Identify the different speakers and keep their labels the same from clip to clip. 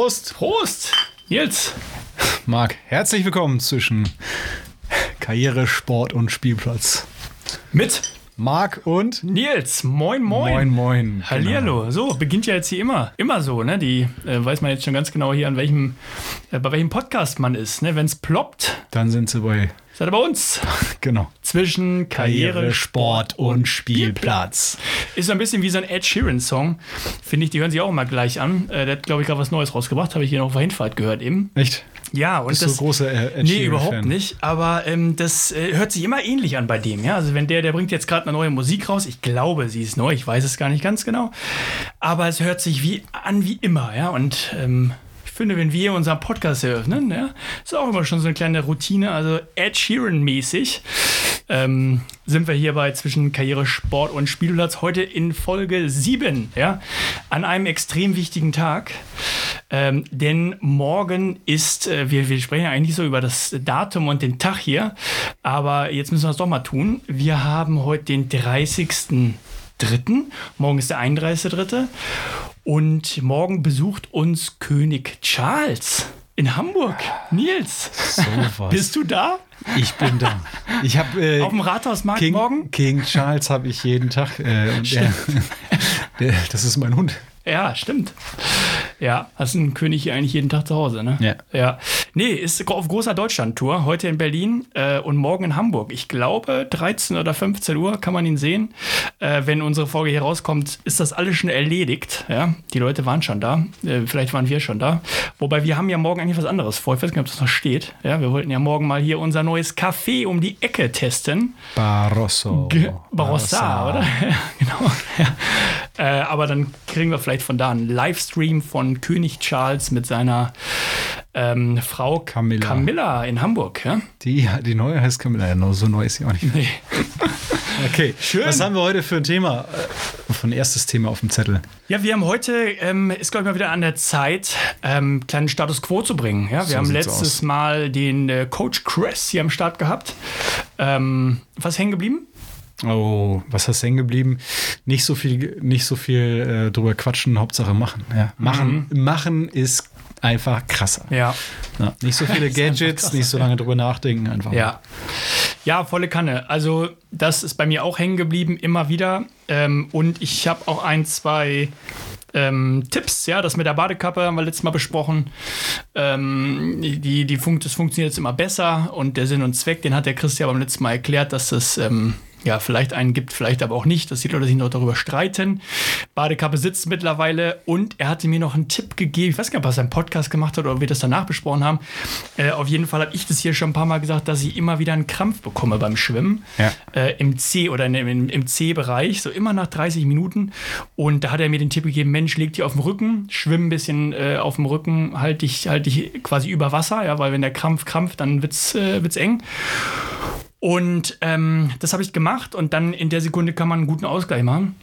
Speaker 1: Prost!
Speaker 2: Prost! Nils!
Speaker 1: Marc, herzlich willkommen zwischen Karriere, Sport und Spielplatz.
Speaker 2: Mit
Speaker 1: Marc und
Speaker 2: Nils, moin moin.
Speaker 1: Moin moin.
Speaker 2: Hallihallo.
Speaker 1: Genau.
Speaker 2: So, beginnt ja jetzt hier immer, immer so, ne? Die äh, weiß man jetzt schon ganz genau hier, an welchem, äh, bei welchem Podcast man ist, ne? Wenn es ploppt,
Speaker 1: Dann sind sie bei,
Speaker 2: seid ihr bei uns.
Speaker 1: genau.
Speaker 2: Zwischen Karriere, Sport und
Speaker 1: Spielplatz.
Speaker 2: Ist so ein bisschen wie so ein Ed Sheeran-Song. Finde ich, die hören sich auch immer gleich an. Äh, der hat, glaube ich, gerade was Neues rausgebracht. Habe ich hier noch auf der Hinfahrt gehört eben.
Speaker 1: Echt?
Speaker 2: Ja, und
Speaker 1: Bist
Speaker 2: das.
Speaker 1: du großer äh, Ed
Speaker 2: Nee, überhaupt
Speaker 1: Fan?
Speaker 2: nicht. Aber ähm, das äh, hört sich immer ähnlich an bei dem. Ja? Also wenn der, der bringt jetzt gerade eine neue Musik raus. Ich glaube, sie ist neu. Ich weiß es gar nicht ganz genau. Aber es hört sich wie an wie immer. Ja, und ähm, finde, wenn wir unseren Podcast eröffnen, ja, ist auch immer schon so eine kleine Routine. Also Ed Sheeran-mäßig ähm, sind wir hierbei zwischen Karriere, Sport und Spielplatz heute in Folge 7. Ja, an einem extrem wichtigen Tag. Ähm, denn morgen ist, äh, wir, wir sprechen ja eigentlich so über das Datum und den Tag hier, aber jetzt müssen wir es doch mal tun. Wir haben heute den 30.03. Morgen ist der 31.03. Und morgen besucht uns König Charles in Hamburg. Nils,
Speaker 1: So was.
Speaker 2: bist du da?
Speaker 1: ich bin da. Ich habe äh,
Speaker 2: Auf dem Rathausmarkt
Speaker 1: King,
Speaker 2: morgen?
Speaker 1: King Charles habe ich jeden Tag. Äh, der, der, das ist mein Hund.
Speaker 2: Ja, stimmt. Ja, hast einen König hier eigentlich jeden Tag zu Hause, ne?
Speaker 1: Ja.
Speaker 2: Ja. Nee, ist auf großer Deutschland-Tour. Heute in Berlin äh, und morgen in Hamburg. Ich glaube, 13 oder 15 Uhr kann man ihn sehen. Äh, wenn unsere Folge hier rauskommt, ist das alles schon erledigt. Ja, die Leute waren schon da. Äh, vielleicht waren wir schon da. Wobei wir haben ja morgen eigentlich was anderes vor. Ich weiß nicht, ob das noch steht. Ja, wir wollten ja morgen mal hier unser neues Café um die Ecke testen.
Speaker 1: Barosso.
Speaker 2: Ge Barossa, oder? Ja, genau. Ja. Äh, aber dann kriegen wir vielleicht von da einen Livestream von König Charles mit seiner ähm, Frau
Speaker 1: Camilla.
Speaker 2: Camilla in Hamburg. Ja?
Speaker 1: Die, die neue heißt Camilla. Ja, so neu ist sie auch nicht.
Speaker 2: Nee.
Speaker 1: Okay,
Speaker 2: Schön.
Speaker 1: was haben wir heute für ein Thema? Äh, Von erstes Thema auf dem Zettel.
Speaker 2: Ja, wir haben heute, ähm, ist glaube ich mal wieder an der Zeit, ähm, kleinen Status Quo zu bringen. Ja, wir
Speaker 1: So
Speaker 2: haben letztes
Speaker 1: aus.
Speaker 2: Mal den äh, Coach Chris hier am Start gehabt. Ähm, was hängen geblieben?
Speaker 1: Oh, was hast hängen geblieben? Nicht so viel, nicht so viel äh, drüber quatschen, Hauptsache machen. Ja, machen, machen ist einfach krasser.
Speaker 2: Ja.
Speaker 1: Ja, nicht so viele Gadgets,
Speaker 2: krasser,
Speaker 1: nicht so lange drüber nachdenken, einfach.
Speaker 2: Ja. Ja, volle Kanne. Also, das ist bei mir auch hängen geblieben, immer wieder. Ähm, und ich habe auch ein, zwei ähm, Tipps, ja, das mit der Badekappe haben wir letztes Mal besprochen. Ähm, die, die Funk, das funktioniert jetzt immer besser und der Sinn und Zweck, den hat der Christian beim letzten Mal erklärt, dass das ähm, ja vielleicht einen gibt, vielleicht aber auch nicht, dass die Leute sich noch darüber streiten. Badekappe sitzt mittlerweile und er hatte mir noch einen Tipp gegeben. Ich weiß gar nicht, ob er seinen Podcast gemacht hat oder ob wir das danach besprochen haben. Äh, auf jeden Fall habe ich das hier schon ein paar Mal gesagt, dass ich immer wieder einen Krampf bekomme beim Schwimmen.
Speaker 1: Ja.
Speaker 2: Äh, Im C oder in, im, im C-Bereich, so immer nach 30 Minuten. Und da hat er mir den Tipp gegeben: Mensch, leg dich auf den Rücken, schwimm ein bisschen äh, auf dem Rücken, halt dich, halt dich quasi über Wasser, ja, weil wenn der Krampf krampft, dann wird's, äh, wird's eng. Und ähm, das habe ich gemacht und dann in der Sekunde kann man einen guten Ausgleich machen.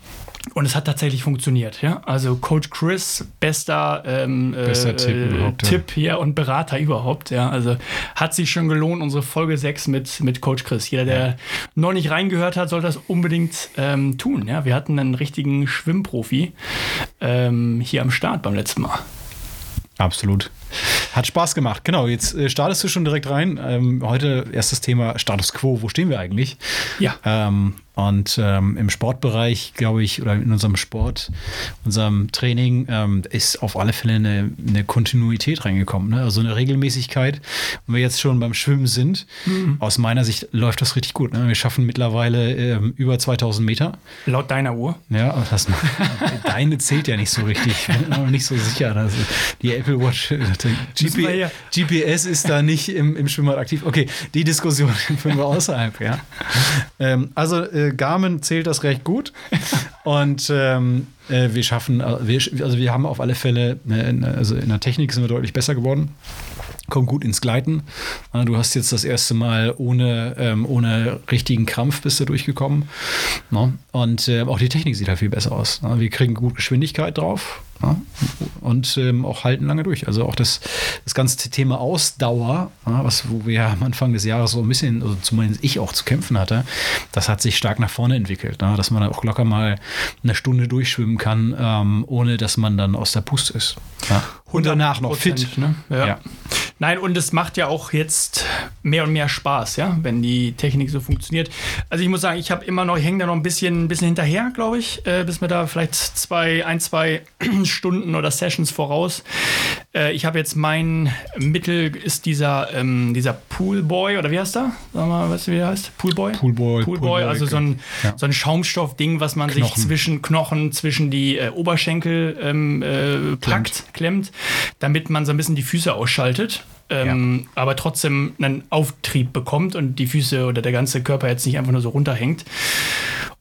Speaker 2: Und es hat tatsächlich funktioniert, ja. Also Coach Chris, bester, ähm,
Speaker 1: Bester
Speaker 2: äh,
Speaker 1: Tipp ja.
Speaker 2: Tipp hier und Berater überhaupt, ja. Also hat sich schon gelohnt, unsere Folge 6 mit, mit Coach Chris. Jeder, der noch nicht reingehört hat, soll das unbedingt ähm, tun, ja. Wir hatten einen richtigen Schwimmprofi ähm, hier am Start beim letzten Mal.
Speaker 1: Absolut. Hat Spaß gemacht. Genau, jetzt äh, startest du schon direkt rein. Ähm, heute erstes Thema Status Quo. Wo stehen wir eigentlich?
Speaker 2: Ja.
Speaker 1: Ähm, und ähm, im Sportbereich, glaube ich, oder in unserem Sport, unserem Training, ähm, ist auf alle Fälle eine, eine Kontinuität reingekommen, ne? also eine Regelmäßigkeit. Und wir jetzt schon beim Schwimmen sind, aus meiner Sicht läuft das richtig gut. Ne? Wir schaffen mittlerweile ähm, über 2000 Meter.
Speaker 2: Laut deiner Uhr.
Speaker 1: Ja, das, deine zählt ja nicht so richtig. Ich bin mir noch nicht so sicher. dass die Apple Watch, äh, GP, GPS ist da nicht im, im Schwimmbad aktiv. Okay, die Diskussion führen wir außerhalb, ja. Ähm, also äh, Garmin zählt das recht gut. Und ähm, äh, wir schaffen, äh, wir, also wir haben auf alle Fälle, äh, also in der Technik sind wir deutlich besser geworden. Kommt gut ins Gleiten. Äh, Du hast jetzt das erste Mal ohne, ähm, ohne richtigen Krampf bist du durchgekommen. Ne? Und äh, auch die Technik sieht halt viel besser aus. Ne? Wir kriegen gut Geschwindigkeit drauf. Ne? Und ähm, auch halten lange durch. Also auch das, das ganze Thema Ausdauer, ne? was, wo wir ja am Anfang des Jahres so ein bisschen, also zumindest ich auch zu kämpfen hatte, das hat sich stark nach vorne entwickelt. Ne? Dass man auch locker mal eine Stunde durchschwimmen kann, ähm, ohne dass man dann aus der Puste ist. Ja? Und danach noch fit.
Speaker 2: Ne? Ja. Nein, und es macht ja auch jetzt mehr und mehr Spaß, ja, wenn die Technik so funktioniert. Also ich muss sagen, ich habe immer noch, ich hänge da noch ein bisschen, ein bisschen hinterher, glaube ich, äh, bis mir da vielleicht zwei, ein, zwei Stunden oder Sessions voraus. Äh, ich habe jetzt mein Mittel ist dieser, ähm, dieser Poolboy oder wie heißt der? Sag mal, weißt du, wie der heißt? Poolboy?
Speaker 1: Poolboy.
Speaker 2: Poolboy, also so ein, ja. so ein Schaumstoffding, was man Knochen. sich zwischen Knochen, zwischen die äh, Oberschenkel ähm, äh, packt, klemmt. klemmt, damit man so ein bisschen die Füße ausschaltet ähm, ja. aber trotzdem einen Auftrieb bekommt und die Füße oder der ganze Körper jetzt nicht einfach nur so runterhängt.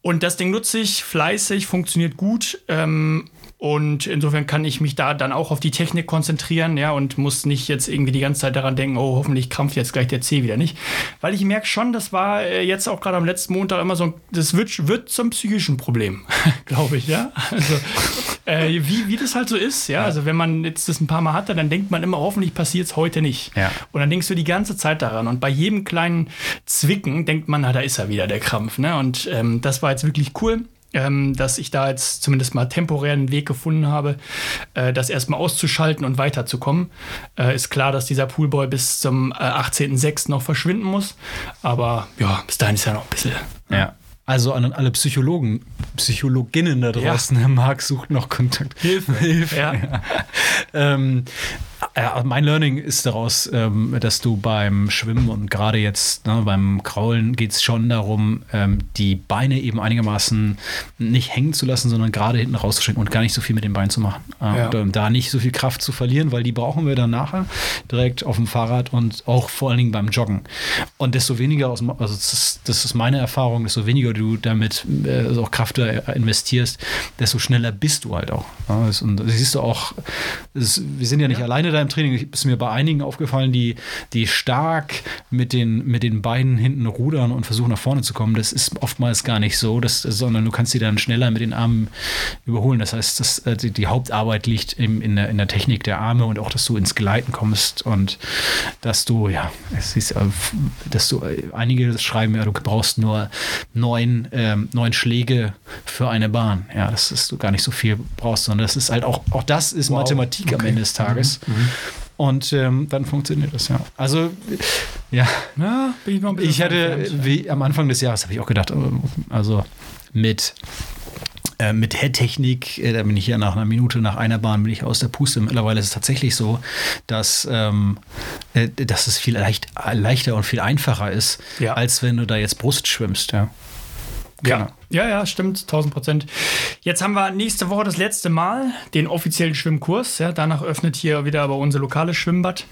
Speaker 2: Und das Ding nutze ich fleißig, funktioniert gut. Ähm, und insofern kann ich mich da dann auch auf die Technik konzentrieren, ja, und muss nicht jetzt irgendwie die ganze Zeit daran denken, oh, hoffentlich krampft jetzt gleich der C wieder nicht. Weil ich merke schon, das war äh, jetzt auch gerade am letzten Montag immer so, das wird, wird zum psychischen Problem, glaube ich, ja. Also, äh, wie, wie das halt so ist, ja? ja. Also, wenn man jetzt das ein paar Mal hatte, dann denkt man immer, hoffentlich passiert es heute nicht.
Speaker 1: Ja.
Speaker 2: Und dann denkst du die ganze Zeit daran. Und bei jedem kleinen Zwicken denkt man, na, da ist er wieder, der Krampf, ne? Und ähm, das war jetzt wirklich cool ähm, dass ich da jetzt zumindest mal temporär einen Weg gefunden habe, äh, das erstmal auszuschalten und weiterzukommen. Äh, ist klar, dass dieser Poolboy bis zum äh, 18.06. noch verschwinden muss, aber ja, bis dahin ist ja noch ein bisschen.
Speaker 1: Ja. Also an alle Psychologen, Psychologinnen da draußen, ja. Herr Marc sucht noch Kontakt.
Speaker 2: Hilfe. Hilfe. Ja.
Speaker 1: ja. Ähm, ja, mein Learning ist daraus, ähm, dass du beim Schwimmen und gerade jetzt ne, beim Kraulen geht es schon darum, ähm, die Beine eben einigermaßen nicht hängen zu lassen, sondern gerade hinten rauszuschicken und gar nicht so viel mit den Beinen zu machen. Äh, ja. Und da nicht so viel Kraft zu verlieren, weil die brauchen wir dann nachher direkt auf dem Fahrrad und auch vor allen Dingen beim Joggen. Und desto weniger, aus, also das ist, das ist meine Erfahrung, desto weniger du damit äh, also auch Kraft investierst, desto schneller bist du halt auch. Und siehst du auch, das, wir sind ja nicht ja. alleine da im Training ist mir bei einigen aufgefallen, die, die stark mit den, mit den Beinen hinten rudern und versuchen nach vorne zu kommen. Das ist oftmals gar nicht so, dass, sondern du kannst sie dann schneller mit den Armen überholen. Das heißt, das, äh, die, die Hauptarbeit liegt im, in, der, in der Technik der Arme und auch, dass du ins Gleiten kommst und dass du, ja, es ist, äh, dass du, äh, einige schreiben ja, du brauchst nur neun, ähm, neun Schläge für eine Bahn. Ja, das ist du gar nicht so viel brauchst, sondern das ist halt auch, auch das ist wow. Mathematik okay. am Ende des Tages. Mhm. Mhm. Und ähm, dann funktioniert das, ja. Also, ja. ja bin ich noch ein bisschen Ich hatte, wie am Anfang des Jahres, habe ich auch gedacht, ähm, also mit äh, mit Headtechnik, äh, da bin ich ja nach einer Minute, nach einer Bahn bin ich aus der Puste. Mittlerweile ist es tatsächlich so, dass, ähm, äh, dass es viel leicht, leichter und viel einfacher ist, ja. als wenn du da jetzt Brust schwimmst, ja.
Speaker 2: Genau. Ja, ja, ja, stimmt, 1000 Prozent. Jetzt haben wir nächste Woche das letzte Mal den offiziellen Schwimmkurs. Ja, danach öffnet hier wieder aber unser lokales Schwimmbad.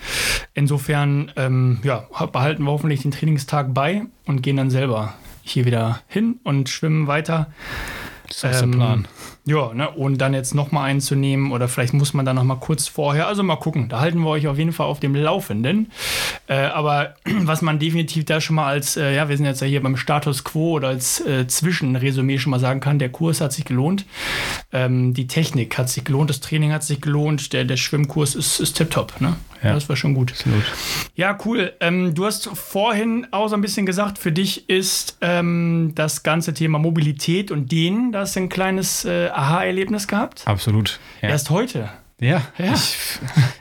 Speaker 2: Insofern ähm, ja, behalten wir hoffentlich den Trainingstag bei und gehen dann selber hier wieder hin und schwimmen weiter.
Speaker 1: Das ist ähm, der Plan.
Speaker 2: Ja, ne, und dann jetzt nochmal einzunehmen oder vielleicht muss man dann nochmal kurz vorher, also mal gucken, da halten wir euch auf jeden Fall auf dem Laufenden. Äh, aber was man definitiv da schon mal als, äh, ja, wir sind jetzt ja hier beim Status Quo oder als äh, Zwischenresümee schon mal sagen kann, der Kurs hat sich gelohnt, ähm, die Technik hat sich gelohnt, das Training hat sich gelohnt, der, der Schwimmkurs ist, ist tipptopp, ne? Ja, das war schon gut. Absolut. Ja, cool. Ähm, du hast vorhin auch so ein bisschen gesagt, für dich ist ähm, das ganze Thema Mobilität und Dehnen, da hast du ein kleines äh, Aha-Erlebnis gehabt?
Speaker 1: Absolut.
Speaker 2: Ja. Erst heute.
Speaker 1: Ja, ja. Ich,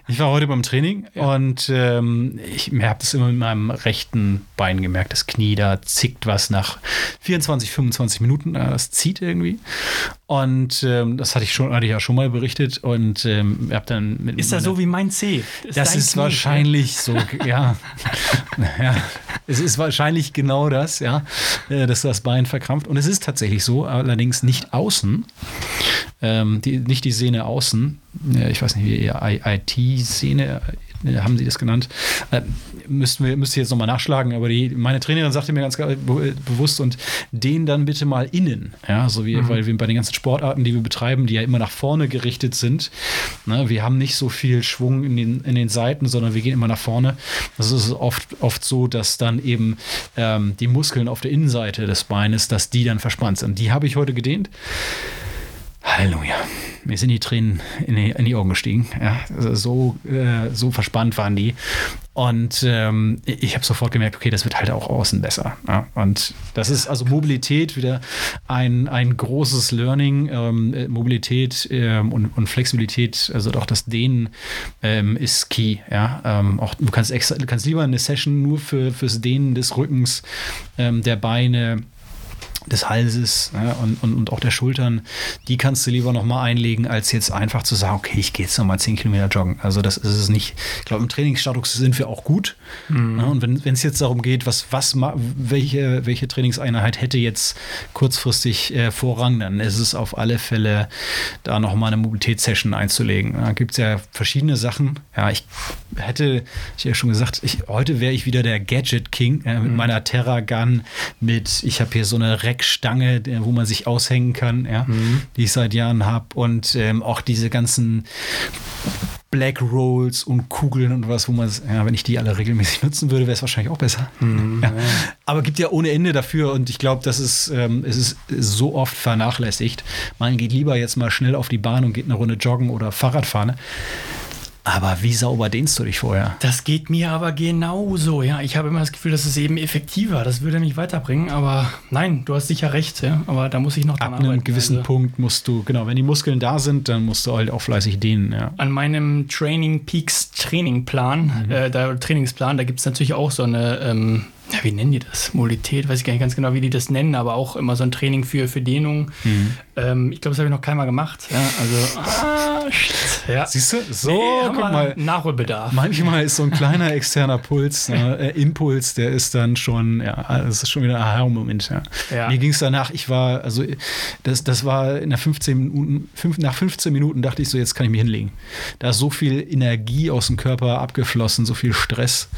Speaker 1: ich, war heute beim Training ja. und ähm, ich habe das immer mit meinem rechten Bein gemerkt. Das Knie, da zickt was nach 24, 25 Minuten. Das zieht irgendwie. Und ähm, das hatte ich schon, hatte ich ja schon mal berichtet. Und ähm, habe dann
Speaker 2: mit Ist das so wie mein C?
Speaker 1: Ist das ist Knie, wahrscheinlich so, ja. ja. Es ist wahrscheinlich genau das, ja, äh, dass das Bein verkrampft. Und es ist tatsächlich so, allerdings nicht außen. Ähm, die, nicht die Sehne außen, ich weiß nicht, wie IT-Szene äh, haben sie das genannt. Äh, müssten wir, müsst ihr jetzt nochmal nachschlagen, aber die, meine Trainerin sagte mir ganz bewusst und den dann bitte mal innen. Ja, so wie, mhm. weil wir bei den ganzen Sportarten, die wir betreiben, die ja immer nach vorne gerichtet sind, ne, wir haben nicht so viel Schwung in den, in den Seiten, sondern wir gehen immer nach vorne. Das ist oft, oft so, dass dann eben ähm, die Muskeln auf der Innenseite des Beines, dass die dann verspannt sind. Die habe ich heute gedehnt. Halleluja. Mir sind die Tränen in die, in die Augen gestiegen. Ja, also so, äh, so verspannt waren die. Und ähm, ich habe sofort gemerkt, okay, das wird halt auch außen besser. Ja? Und das ist also Mobilität wieder ein, ein großes Learning. Ähm, Mobilität ähm, und, und, Flexibilität, also auch das Dehnen ähm, ist key. Ja? Ähm, auch, du kannst extra, du kannst lieber eine Session nur für, fürs Dehnen des Rückens, ähm, der Beine, des Halses ja, und, und, und auch der Schultern, die kannst du lieber nochmal einlegen, als jetzt einfach zu sagen, okay, ich gehe jetzt nochmal 10 Kilometer joggen. Also das ist es nicht. Ich glaube, im Trainingsstatus sind wir auch gut. Mhm. Ja, und wenn es jetzt darum geht, was, was, welche, welche Trainingseinheit hätte jetzt kurzfristig äh, Vorrang, dann ist es auf alle Fälle, da nochmal eine Mobilitätssession einzulegen. Da gibt es ja verschiedene Sachen. Ja, ich hätte, ich ja schon gesagt, ich, heute wäre ich wieder der Gadget King äh, mit mhm. meiner Terra Gun, mit, ich habe hier so eine Reckstange, wo man sich aushängen kann, ja, mhm. die ich seit Jahren habe. Und ähm, auch diese ganzen Black Rolls und Kugeln und was, wo man, ja, wenn ich die alle regelmäßig nutzen würde, wäre es wahrscheinlich auch besser. Mhm, ja. Aber gibt ja ohne Ende dafür und ich glaube, das ist, ähm, es ist so oft vernachlässigt. Man geht lieber jetzt mal schnell auf die Bahn und geht eine Runde joggen oder Fahrrad fahren. Aber wie sauber dehnst du dich vorher?
Speaker 2: Das geht mir aber genauso, ja. Ich habe immer das Gefühl, das ist eben effektiver. Das würde mich weiterbringen, aber nein, du hast sicher recht, ja. Aber da muss ich noch
Speaker 1: dran Ab einem gewissen also. Punkt musst du, genau, wenn die Muskeln da sind, dann musst du halt auch fleißig dehnen, ja.
Speaker 2: An meinem Training Peaks Trainingplan, mhm. äh, da, Trainingsplan, da gibt es natürlich auch so eine, ähm, wie nennen die das? Mobilität, weiß ich gar nicht ganz genau, wie die das nennen, aber auch immer so ein Training für, für Dehnung. Mhm. Ähm, ich glaube, das habe ich noch keinmal gemacht. Ja, also, ah,
Speaker 1: shit. Ja. Siehst du? So, nee,
Speaker 2: guck mal. Nachholbedarf.
Speaker 1: Manchmal ist so ein kleiner externer Puls, ne, äh, Impuls, der ist dann schon, ja, das ist schon wieder ein Aha-Moment. Ja. ja. Mir ging es danach, ich war, also, das, das war in der 15 Minuten, fünf, nach 15 Minuten dachte ich so, jetzt kann ich mich hinlegen. Da ist so viel Energie aus dem Körper abgeflossen, so viel Stress.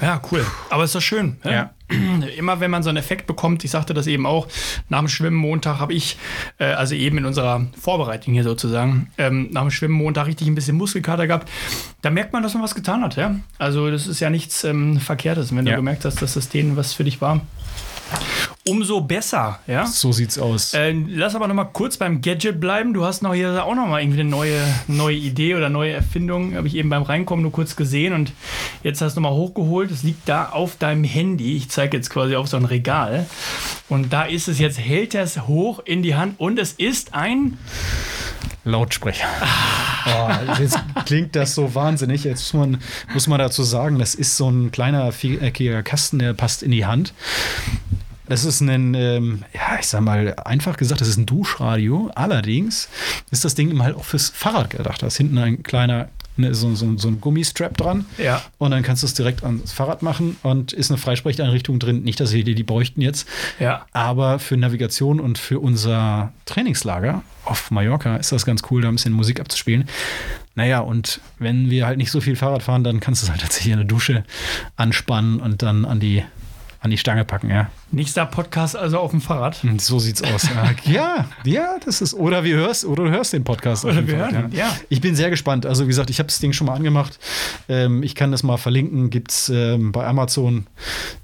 Speaker 2: Ja, cool. Aber ist doch schön. Ja. ja. Immer wenn man so einen Effekt bekommt, ich sagte das eben auch, nach dem Schwimmen Montag habe ich, äh, also eben in unserer Vorbereitung hier sozusagen, ähm, nach dem Schwimmen Montag richtig ein bisschen Muskelkater gehabt. Da merkt man, dass man was getan hat. Ja? Also das ist ja nichts ähm, Verkehrtes, wenn ja. du gemerkt hast, dass das denen was für dich war umso besser. Ja?
Speaker 1: So sieht's aus.
Speaker 2: Äh, lass aber noch mal kurz beim Gadget bleiben. Du hast noch hier auch noch mal irgendwie eine neue, neue Idee oder neue Erfindung. Habe ich eben beim Reinkommen nur kurz gesehen und jetzt hast du mal hochgeholt. Es liegt da auf deinem Handy. Ich zeige jetzt quasi auf so ein Regal. Und da ist es jetzt, hält er es hoch in die Hand und es ist ein
Speaker 1: Lautsprecher. Oh, jetzt klingt das so wahnsinnig. Jetzt muss man, muss man dazu sagen, das ist so ein kleiner viereckiger Kasten, der passt in die Hand. Das ist ein, ähm, ja, ich sag mal, einfach gesagt, das ist ein Duschradio. Allerdings ist das Ding halt auch fürs Fahrrad gedacht. Da ist hinten ein kleiner ne, so, so, so ein Gummistrap dran.
Speaker 2: Ja.
Speaker 1: Und dann kannst du es direkt ans Fahrrad machen und ist eine Freisprecheinrichtung drin. Nicht, dass wir die, die bräuchten jetzt.
Speaker 2: Ja.
Speaker 1: Aber für Navigation und für unser Trainingslager auf Mallorca ist das ganz cool, da ein bisschen Musik abzuspielen. Naja, und wenn wir halt nicht so viel Fahrrad fahren, dann kannst du es halt tatsächlich in der Dusche anspannen und dann an die an die Stange packen, ja.
Speaker 2: Nächster Podcast also auf dem Fahrrad.
Speaker 1: Hm, so sieht's aus. ja, ja, das ist. Oder wir hörst, oder du hörst den Podcast.
Speaker 2: Oder wir Fall, hören, ja. ja.
Speaker 1: Ich bin sehr gespannt. Also wie gesagt, ich habe das Ding schon mal angemacht. Ähm, ich kann das mal verlinken. Gibt's ähm, bei Amazon.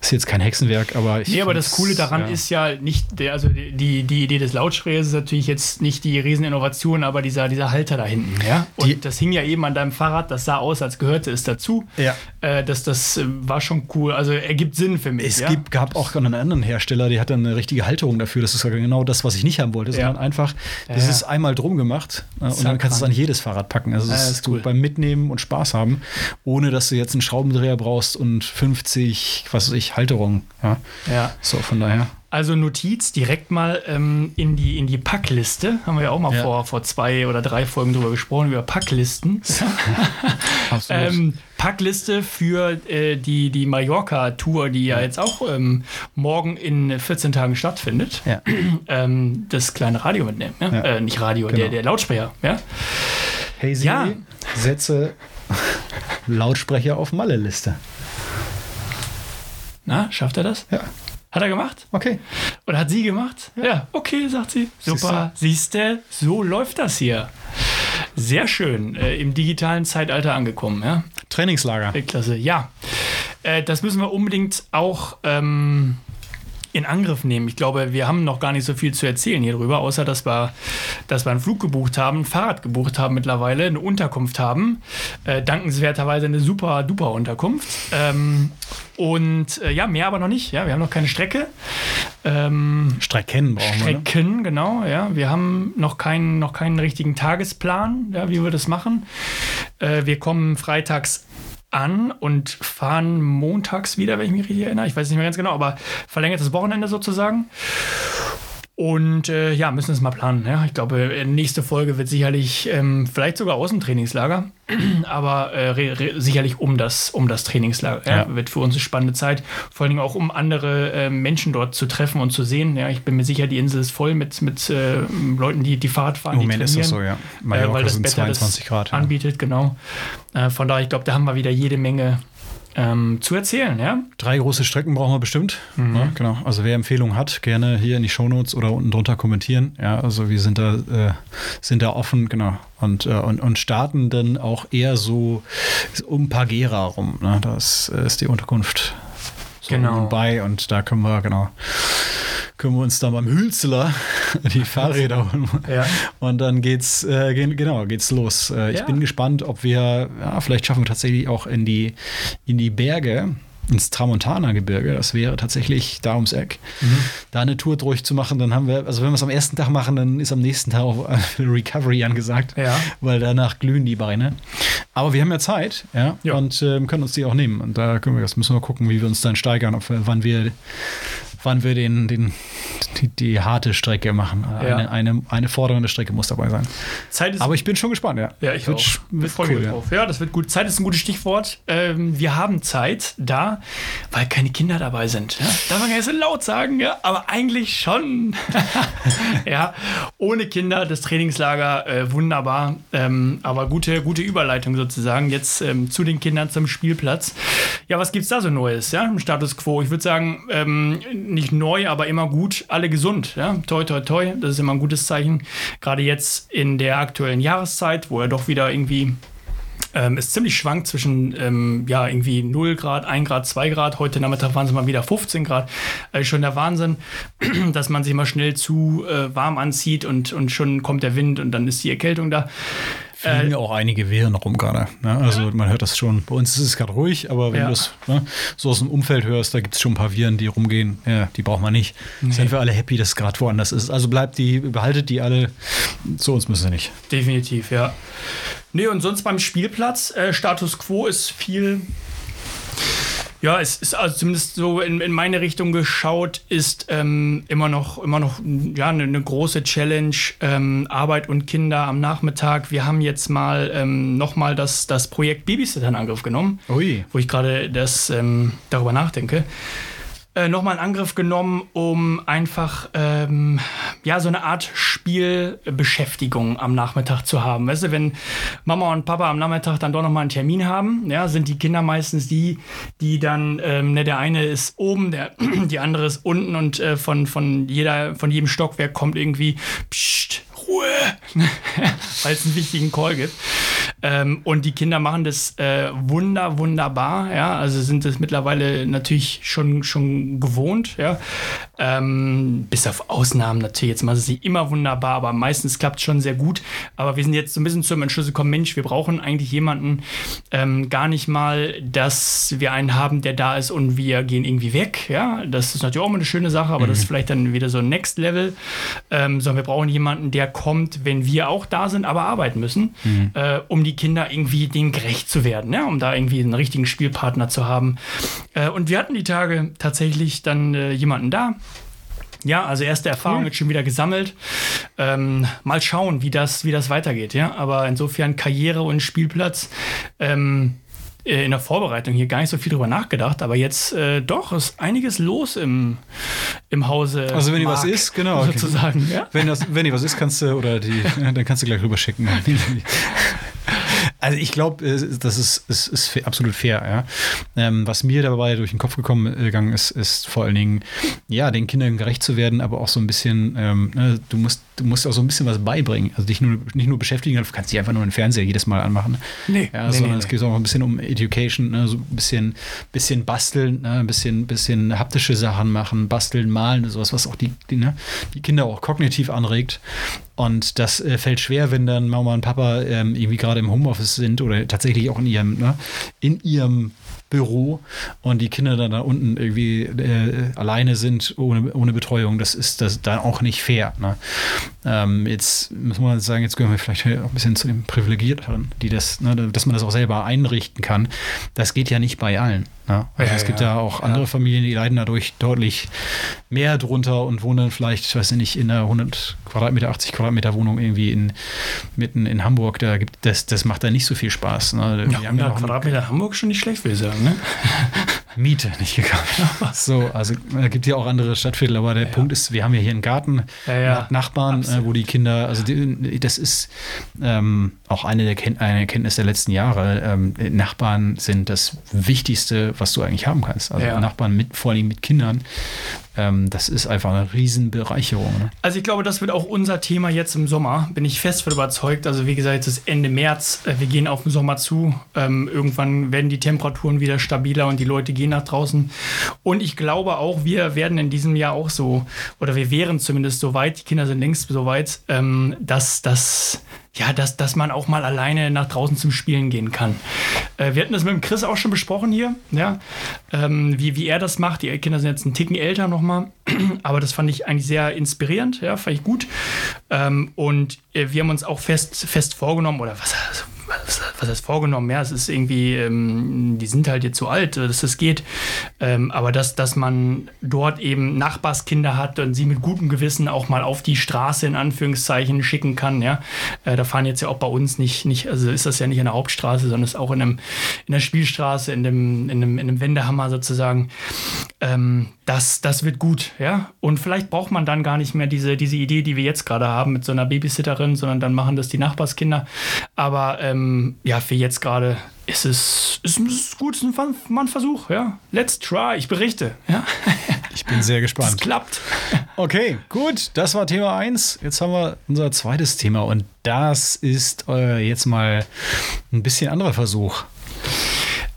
Speaker 1: Ist jetzt kein Hexenwerk, aber ich.
Speaker 2: Nee, aber das Coole daran ja. ist ja nicht der, also die, die Idee des Lautsprechers ist natürlich jetzt nicht die Rieseninnovation, aber dieser, dieser Halter da hinten, ja. Und die, das hing ja eben an deinem Fahrrad. Das sah aus, als gehörte es dazu.
Speaker 1: Ja.
Speaker 2: Äh, das, das äh, war schon cool. Also ergibt Sinn für mich.
Speaker 1: Es
Speaker 2: ja?
Speaker 1: gibt, gab auch einen anderen Hersteller, der hat dann eine richtige Halterung dafür. Das ist ja genau das, was ich nicht haben wollte, sondern einfach, das ist einmal drum gemacht äh, und dann kannst du es an jedes Fahrrad packen. Also das ist cool. beim Mitnehmen und Spaß haben, ohne dass du jetzt einen Schraubendreher brauchst und 50, was weiß ich, Halterungen. Ja.
Speaker 2: ja.
Speaker 1: So, von daher.
Speaker 2: Also Notiz direkt mal ähm, in, die, in die Packliste. Haben wir ja auch mal ja. Vor, vor zwei oder drei Folgen drüber gesprochen, über Packlisten. ähm, Packliste für äh, die, die Mallorca-Tour, die ja jetzt auch ähm, morgen in 14 Tagen stattfindet.
Speaker 1: Ja.
Speaker 2: Ähm, das kleine Radio mitnehmen. Ne? Ja? Äh, nicht Radio, genau. der, der Lautsprecher. Ja?
Speaker 1: Hey Siri, ja. setze Lautsprecher auf Malle-Liste.
Speaker 2: Na, schafft er das?
Speaker 1: Ja.
Speaker 2: Hat er gemacht?
Speaker 1: Okay.
Speaker 2: Oder hat sie gemacht? Ja, ja okay, sagt sie. Super. Siehst du, so läuft das hier. Sehr schön. Äh, Im digitalen Zeitalter angekommen, ja.
Speaker 1: Trainingslager.
Speaker 2: Klasse, ja. Äh, das müssen wir unbedingt auch ähm, in Angriff nehmen. Ich glaube, wir haben noch gar nicht so viel zu erzählen hier drüber, außer dass wir, dass wir einen Flug gebucht haben, ein Fahrrad gebucht haben mittlerweile, eine Unterkunft haben. Äh, dankenswerterweise eine super duper Unterkunft. Ähm, und äh, ja, mehr aber noch nicht. Ja, wir haben noch keine Strecke.
Speaker 1: Ähm, Strecken brauchen
Speaker 2: wir. Ne? Strecken, ne? genau. Ja, wir haben noch keinen, noch keinen richtigen Tagesplan, ja, wie wir das machen. Äh, wir kommen freitags an und fahren montags wieder, wenn ich mich richtig erinnere. Ich weiß nicht mehr ganz genau, aber verlängertes Wochenende sozusagen. Und äh, ja, müssen es mal planen. Ja? Ich glaube, nächste Folge wird sicherlich ähm, vielleicht sogar aus dem Trainingslager, aber äh, sicherlich um das, um das Trainingslager. Ja? Ja. Wird für uns eine spannende Zeit. Vor allen Dingen auch, um andere äh, Menschen dort zu treffen und zu sehen. Ja, ich bin mir sicher, die Insel ist voll mit, mit äh, Leuten, die die Fahrt fahren. Im
Speaker 1: Moment ist das so, ja.
Speaker 2: Mallorca äh, weil das Wetter 22 Grad, anbietet, genau. Äh, von daher, ich glaube, da haben wir wieder jede Menge ähm, zu erzählen, ja?
Speaker 1: Drei große Strecken brauchen wir bestimmt. Mhm. Ja, genau. Also wer Empfehlungen hat, gerne hier in die Shownotes oder unten drunter kommentieren. Ja, also wir sind da, äh, sind da offen, genau. Und, äh, und, und starten dann auch eher so um Pagera rum. Ne? Das ist die Unterkunft genau. bei und da können wir, genau können wir uns da beim Hülzler die Fahrräder holen. Ja. Und dann geht's, äh, genau, geht's los. Äh, ich ja. bin gespannt, ob wir, ja, vielleicht schaffen wir tatsächlich auch in die, in die Berge ins Tramontana-Gebirge. Das wäre tatsächlich da ums Eck. Mhm. Da eine Tour durchzumachen, dann haben wir, also wenn wir es am ersten Tag machen, dann ist am nächsten Tag auch Recovery angesagt, ja. weil danach glühen die Beine. Aber wir haben ja Zeit, ja, ja. und äh, können uns die auch nehmen. Und da können wir, das müssen wir gucken, wie wir uns dann steigern, ob, wann wir wann wir den, den, die, die harte Strecke machen. Ja. Eine, eine, eine fordernde Strecke muss dabei sein.
Speaker 2: Zeit ist
Speaker 1: Aber ich bin schon gespannt, ja.
Speaker 2: Ja, ich wird. Wird cool, ja. drauf. Ja, das wird gut. Zeit ist ein gutes Stichwort. Ähm, wir haben Zeit da, weil keine Kinder dabei sind. Ja? Darf man gar nicht laut sagen, ja? aber eigentlich schon. ja, ohne Kinder, das Trainingslager, äh, wunderbar. Ähm, aber gute, gute Überleitung sozusagen jetzt ähm, zu den Kindern zum Spielplatz. Ja, was gibt es da so Neues, ja, im Status Quo? Ich würde sagen, ähm, nicht neu, aber immer gut, alle gesund. Ja? Toi, toi, toi, das ist immer ein gutes Zeichen. Gerade jetzt in der aktuellen Jahreszeit, wo er doch wieder irgendwie ähm, es ziemlich schwankt zwischen ähm, ja, irgendwie 0 Grad, 1 Grad, 2 Grad. Heute Nachmittag waren es mal wieder 15 Grad. Äh, schon der Wahnsinn, dass man sich mal schnell zu äh, warm anzieht und, und schon kommt der Wind und dann ist die Erkältung da
Speaker 1: fliegen äh, auch einige Wehren rum gerade. Ne? Also man hört das schon. Bei uns ist es gerade ruhig, aber wenn ja. du es ne, so aus dem Umfeld hörst, da gibt es schon ein paar Viren, die rumgehen. Ja, die braucht man nicht. Nee. Sind wir alle happy, dass es gerade woanders ist. Also bleibt die, behaltet die alle. Zu uns müssen sie nicht.
Speaker 2: Definitiv, ja. Nee, und sonst beim Spielplatz, äh, Status quo ist viel ja, es ist also zumindest so in, in meine Richtung geschaut, ist ähm, immer noch, immer noch ja, eine, eine große Challenge, ähm, Arbeit und Kinder am Nachmittag. Wir haben jetzt mal ähm, nochmal das, das Projekt Babysitter in Angriff genommen, Ui. wo ich gerade das ähm, darüber nachdenke äh, nochmal in Angriff genommen, um einfach ähm, ja so eine Art Spielbeschäftigung am Nachmittag zu haben. Weißt du, wenn Mama und Papa am Nachmittag dann doch nochmal einen Termin haben, ja, sind die Kinder meistens die, die dann, ähm, ne, der eine ist oben, der, die andere ist unten und äh, von, von, jeder, von jedem Stockwerk kommt irgendwie Psst, Ruhe, weil es einen wichtigen Call gibt. Ähm, und die Kinder machen das äh, wunder, wunderbar, ja. Also sind es mittlerweile natürlich schon, schon gewohnt, ja. Ähm, bis auf Ausnahmen natürlich. Jetzt machen sie immer wunderbar, aber meistens klappt es schon sehr gut. Aber wir sind jetzt so ein bisschen zum Entschluss gekommen, Mensch, wir brauchen eigentlich jemanden, ähm, gar nicht mal, dass wir einen haben, der da ist und wir gehen irgendwie weg, ja. Das ist natürlich auch mal eine schöne Sache, aber mhm. das ist vielleicht dann wieder so ein Next Level. Ähm, sondern wir brauchen jemanden, der kommt, wenn wir auch da sind, aber arbeiten müssen, mhm. äh, um die die Kinder irgendwie denen gerecht zu werden, ja, um da irgendwie einen richtigen Spielpartner zu haben. Äh, und wir hatten die Tage tatsächlich dann äh, jemanden da. Ja, also erste Erfahrung jetzt schon wieder gesammelt. Ähm, mal schauen, wie das, wie das weitergeht, ja. Aber insofern Karriere und Spielplatz. Ähm, äh, in der Vorbereitung hier gar nicht so viel drüber nachgedacht, aber jetzt äh, doch ist einiges los im, im Hause.
Speaker 1: Also wenn dir was ist, genau.
Speaker 2: Sozusagen, okay. ja?
Speaker 1: Wenn, das, wenn dir was ist, kannst du, oder die, dann kannst du gleich rüber schicken. Also ich glaube, das ist, ist, ist absolut fair. Ja. Ähm, was mir dabei durch den Kopf gekommen äh, gegangen ist, ist vor allen Dingen, ja, den Kindern gerecht zu werden, aber auch so ein bisschen, ähm, ne, du musst, du musst auch so ein bisschen was beibringen. Also dich nur, nicht nur beschäftigen, du kannst dich einfach nur den Fernseher jedes Mal anmachen. Nee, ja, nee, sondern nee, es geht auch ein bisschen um Education, ne, so ein bisschen, bisschen basteln, ne, ein bisschen, bisschen haptische Sachen machen, basteln, malen, sowas, was auch die, die, ne, die Kinder auch kognitiv anregt. Und das äh, fällt schwer, wenn dann Mama und Papa ähm, irgendwie gerade im Homeoffice sind oder tatsächlich auch in ihrem, ne, in ihrem Büro und die Kinder dann da unten irgendwie äh, alleine sind ohne, ohne Betreuung. Das ist das dann auch nicht fair. Ne? Ähm, jetzt muss man sagen, jetzt gehören wir vielleicht auch ein bisschen zu den Privilegierteren, die das, ne, dass man das auch selber einrichten kann. Das geht ja nicht bei allen. Ne? Also ja, es gibt ja, ja auch andere Familien, die leiden dadurch deutlich mehr drunter und wohnen vielleicht, ich weiß nicht, in einer 100 Quadratmeter, 80 Quadratmeter Wohnung irgendwie in, mitten in Hamburg. Da gibt, das, das macht da nicht so viel Spaß.
Speaker 2: Ne? Ja, 100 Quadratmeter Hamburg schon nicht schlecht, würde ich sagen. Ne?
Speaker 1: Miete nicht gekauft. so, also es gibt ja auch andere Stadtviertel, aber der ja, Punkt ist, wir haben ja hier einen Garten, ja, Nachbarn, äh, wo die Kinder, also die, das ist ähm, auch eine der Ken eine Erkenntnis der letzten Jahre. Ähm, Nachbarn sind das Wichtigste, was du eigentlich haben kannst. Also Nachbarn mit, vor allem mit Kindern ähm, das ist einfach eine Riesenbereicherung. Ne?
Speaker 2: Also ich glaube, das wird auch unser Thema jetzt im Sommer, bin ich fest von überzeugt. Also wie gesagt, es ist Ende März, äh, wir gehen auf den Sommer zu. Ähm, irgendwann werden die Temperaturen wieder stabiler und die Leute gehen nach draußen. Und ich glaube auch, wir werden in diesem Jahr auch so, oder wir wären zumindest so weit, die Kinder sind längst so weit, ähm, dass das ja, dass, dass man auch mal alleine nach draußen zum Spielen gehen kann. Äh, wir hatten das mit dem Chris auch schon besprochen hier, ja, ähm, wie, wie er das macht. Die Kinder sind jetzt einen Ticken älter nochmal, aber das fand ich eigentlich sehr inspirierend, ja, fand ich gut. Ähm, und äh, wir haben uns auch fest, fest vorgenommen, oder was, also was, heißt vorgenommen? Ja, es ist irgendwie, ähm, die sind halt jetzt so alt, dass das geht. Ähm, aber dass, dass man dort eben Nachbarskinder hat und sie mit gutem Gewissen auch mal auf die Straße in Anführungszeichen schicken kann, ja. Äh, da fahren jetzt ja auch bei uns nicht, nicht, also ist das ja nicht in der Hauptstraße, sondern ist auch in, einem, in der Spielstraße, in dem, in dem, in dem Wendehammer sozusagen. Ähm, das, das wird gut, ja. Und vielleicht braucht man dann gar nicht mehr diese, diese Idee, die wir jetzt gerade haben mit so einer Babysitterin, sondern dann machen das die Nachbarskinder. Aber ähm, ja, für jetzt gerade ist es, ist es gut, ist ein, ein Versuch, ja. Let's try, ich berichte, ja.
Speaker 1: Ich bin sehr gespannt. Es
Speaker 2: klappt.
Speaker 1: Okay, gut, das war Thema 1. Jetzt haben wir unser zweites Thema und das ist äh, jetzt mal ein bisschen anderer Versuch.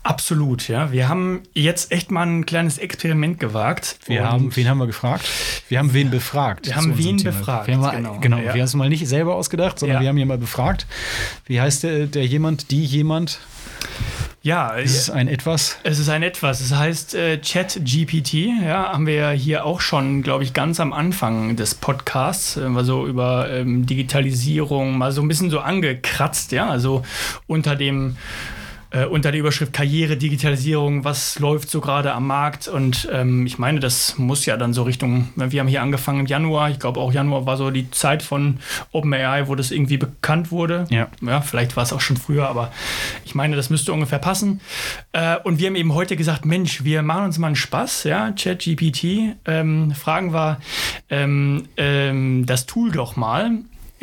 Speaker 2: Absolut, ja. Wir haben jetzt echt mal ein kleines Experiment gewagt.
Speaker 1: Wir haben, wen haben wir gefragt? Wir haben wen befragt.
Speaker 2: Wir haben wen Thema. befragt.
Speaker 1: Wir haben mal, genau, genau. Ja. wir haben es mal nicht selber ausgedacht, sondern ja. wir haben hier mal befragt. Wie heißt der, der jemand, die jemand?
Speaker 2: Ja,
Speaker 1: es ist ein etwas.
Speaker 2: Es ist ein etwas. Es heißt äh, ChatGPT. Ja, haben wir ja hier auch schon, glaube ich, ganz am Anfang des Podcasts, äh, so über ähm, Digitalisierung mal so ein bisschen so angekratzt. Ja, also unter dem äh, unter der Überschrift Karriere, Digitalisierung, was läuft so gerade am Markt. Und ähm, ich meine, das muss ja dann so Richtung, wir haben hier angefangen im Januar, ich glaube auch Januar war so die Zeit von OpenAI, wo das irgendwie bekannt wurde. Ja. ja vielleicht war es auch schon früher, aber ich meine, das müsste ungefähr passen. Äh, und wir haben eben heute gesagt, Mensch, wir machen uns mal einen Spaß, ja, ChatGPT, ähm, fragen wir ähm, ähm, das Tool doch mal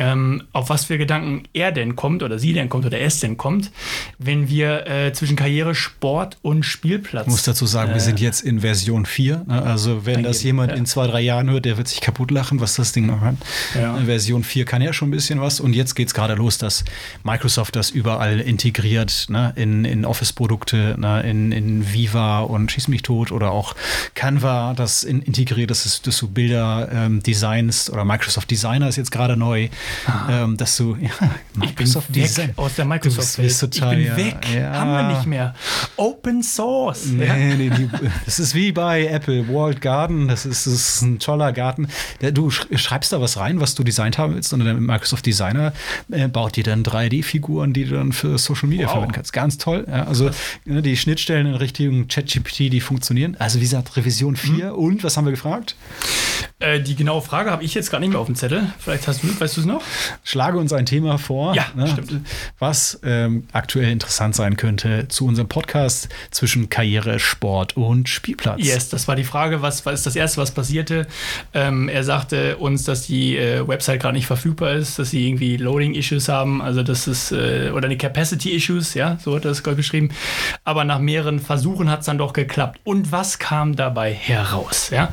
Speaker 2: ähm, auf was für Gedanken er denn kommt oder sie denn kommt oder es denn kommt, wenn wir äh, zwischen Karriere, Sport und Spielplatz.
Speaker 1: Ich muss dazu sagen, äh, wir sind jetzt in Version 4. Ne? Also, wenn das jemand ja. in zwei, drei Jahren hört, der wird sich kaputt lachen, was das Ding noch hat. Ja. Version 4 kann ja schon ein bisschen was. Und jetzt geht es gerade los, dass Microsoft das überall integriert, ne? in, in Office-Produkte, ne? in, in Viva und Schieß mich tot oder auch Canva, das in, integriert, dass du Bilder ähm, designst oder Microsoft Designer ist jetzt gerade neu ähm, dass du, ja,
Speaker 2: Microsoft ich bin weg Design. aus der Microsoft-Welt.
Speaker 1: Total,
Speaker 2: ich bin ja, weg, ja. haben wir nicht mehr. Open Source.
Speaker 1: Nee, nee, die, das ist wie bei Apple, Walled Garden, das ist, das ist ein toller Garten. Du schreibst da was rein, was du designt haben willst und der Microsoft Designer äh, baut dir dann 3D-Figuren, die du dann für Social Media wow. verwenden kannst. Ganz toll. Also ne, die Schnittstellen in Richtung ChatGPT, die funktionieren. Also wie gesagt, Revision 4 mhm. und was haben wir gefragt?
Speaker 2: Äh, die genaue Frage habe ich jetzt gar nicht mehr auf dem Zettel. Vielleicht hast du, weißt du es noch? Noch?
Speaker 1: Schlage uns ein Thema vor,
Speaker 2: Ja,
Speaker 1: ne, was ähm, aktuell interessant sein könnte zu unserem Podcast zwischen Karriere, Sport und Spielplatz.
Speaker 2: Yes, das war die Frage, was, was ist das Erste, was passierte? Ähm, er sagte uns, dass die äh, Website gerade nicht verfügbar ist, dass sie irgendwie Loading-Issues haben, also das ist, äh, oder eine Capacity-Issues, ja, so hat er es, glaube ich, beschrieben. Aber nach mehreren Versuchen hat es dann doch geklappt. Und was kam dabei heraus, ja?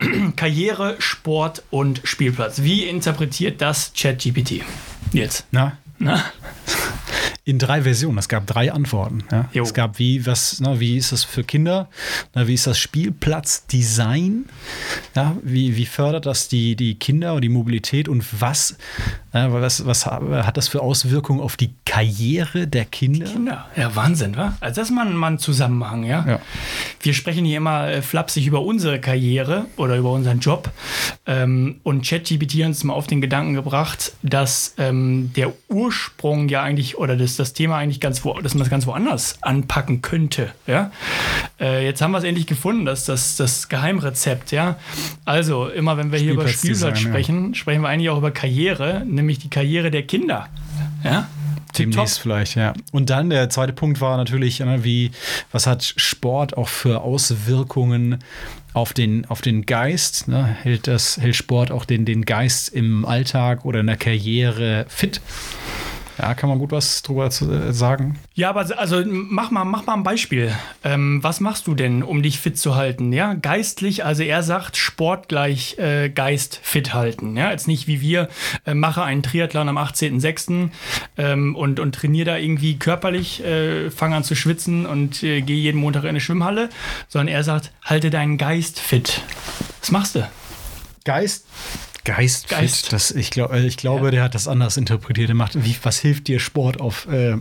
Speaker 2: Karriere, Sport und Spielplatz. Wie interpretiert das ChatGPT? Jetzt.
Speaker 1: Na,
Speaker 2: Na?
Speaker 1: in drei Versionen. Es gab drei Antworten. Ja. Es gab wie, was, na, wie ist das für Kinder? Na, wie ist das Spielplatzdesign? Ja, wie, wie fördert das die, die Kinder und die Mobilität und was, äh, was, was hat das für Auswirkungen auf die Karriere der Kinder?
Speaker 2: Kinder. Ja, Wahnsinn, wa? Also das ist mal, ein- mal ein Zusammenhang, ja?
Speaker 1: Ja.
Speaker 2: Wir sprechen hier immer äh, flapsig über unsere Karriere oder über unseren Job. Ähm, und ChatGPT hat uns mal auf den Gedanken gebracht, dass ähm, der Ursprung ja eigentlich oder das, das Thema eigentlich ganz wo, dass man das ganz woanders anpacken könnte. Ja? Äh, jetzt haben wir es endlich gefunden, dass das das Geheimrezept, ja. Also, immer wenn wir hier über
Speaker 1: Spielplatzdesign,
Speaker 2: Spielplatz
Speaker 1: ja.
Speaker 2: sprechen, sprechen wir eigentlich auch über Karriere, nämlich die Karriere der Kinder. Ja?
Speaker 1: Demnächst vielleicht, ja. Und dann der zweite Punkt war natürlich, ne, wie, was hat Sport auch für Auswirkungen auf den, auf den Geist? Ne? Hält, das, hält Sport auch den, den Geist im Alltag oder in der Karriere fit? Ja, kann man gut was drüber zu, äh, sagen.
Speaker 2: Ja, aber also mach mal, mach mal ein Beispiel. Ähm, was machst du denn, um dich fit zu halten? Ja, geistlich, also er sagt Sport gleich äh, Geist fit halten. Ja, jetzt nicht wie wir, äh, mache einen Triathlon am 18.06. Ähm, und, und trainiere da irgendwie körperlich, äh, fange an zu schwitzen und äh, gehe jeden Montag in eine Schwimmhalle, sondern er sagt, halte deinen Geist fit. Was machst du?
Speaker 1: Geist. Geist,
Speaker 2: Geist.
Speaker 1: Das, ich, glaub, äh, ich glaube,
Speaker 2: Ja.
Speaker 1: der hat das anders interpretiert. Der macht, wie, was hilft dir Sport auf, äh,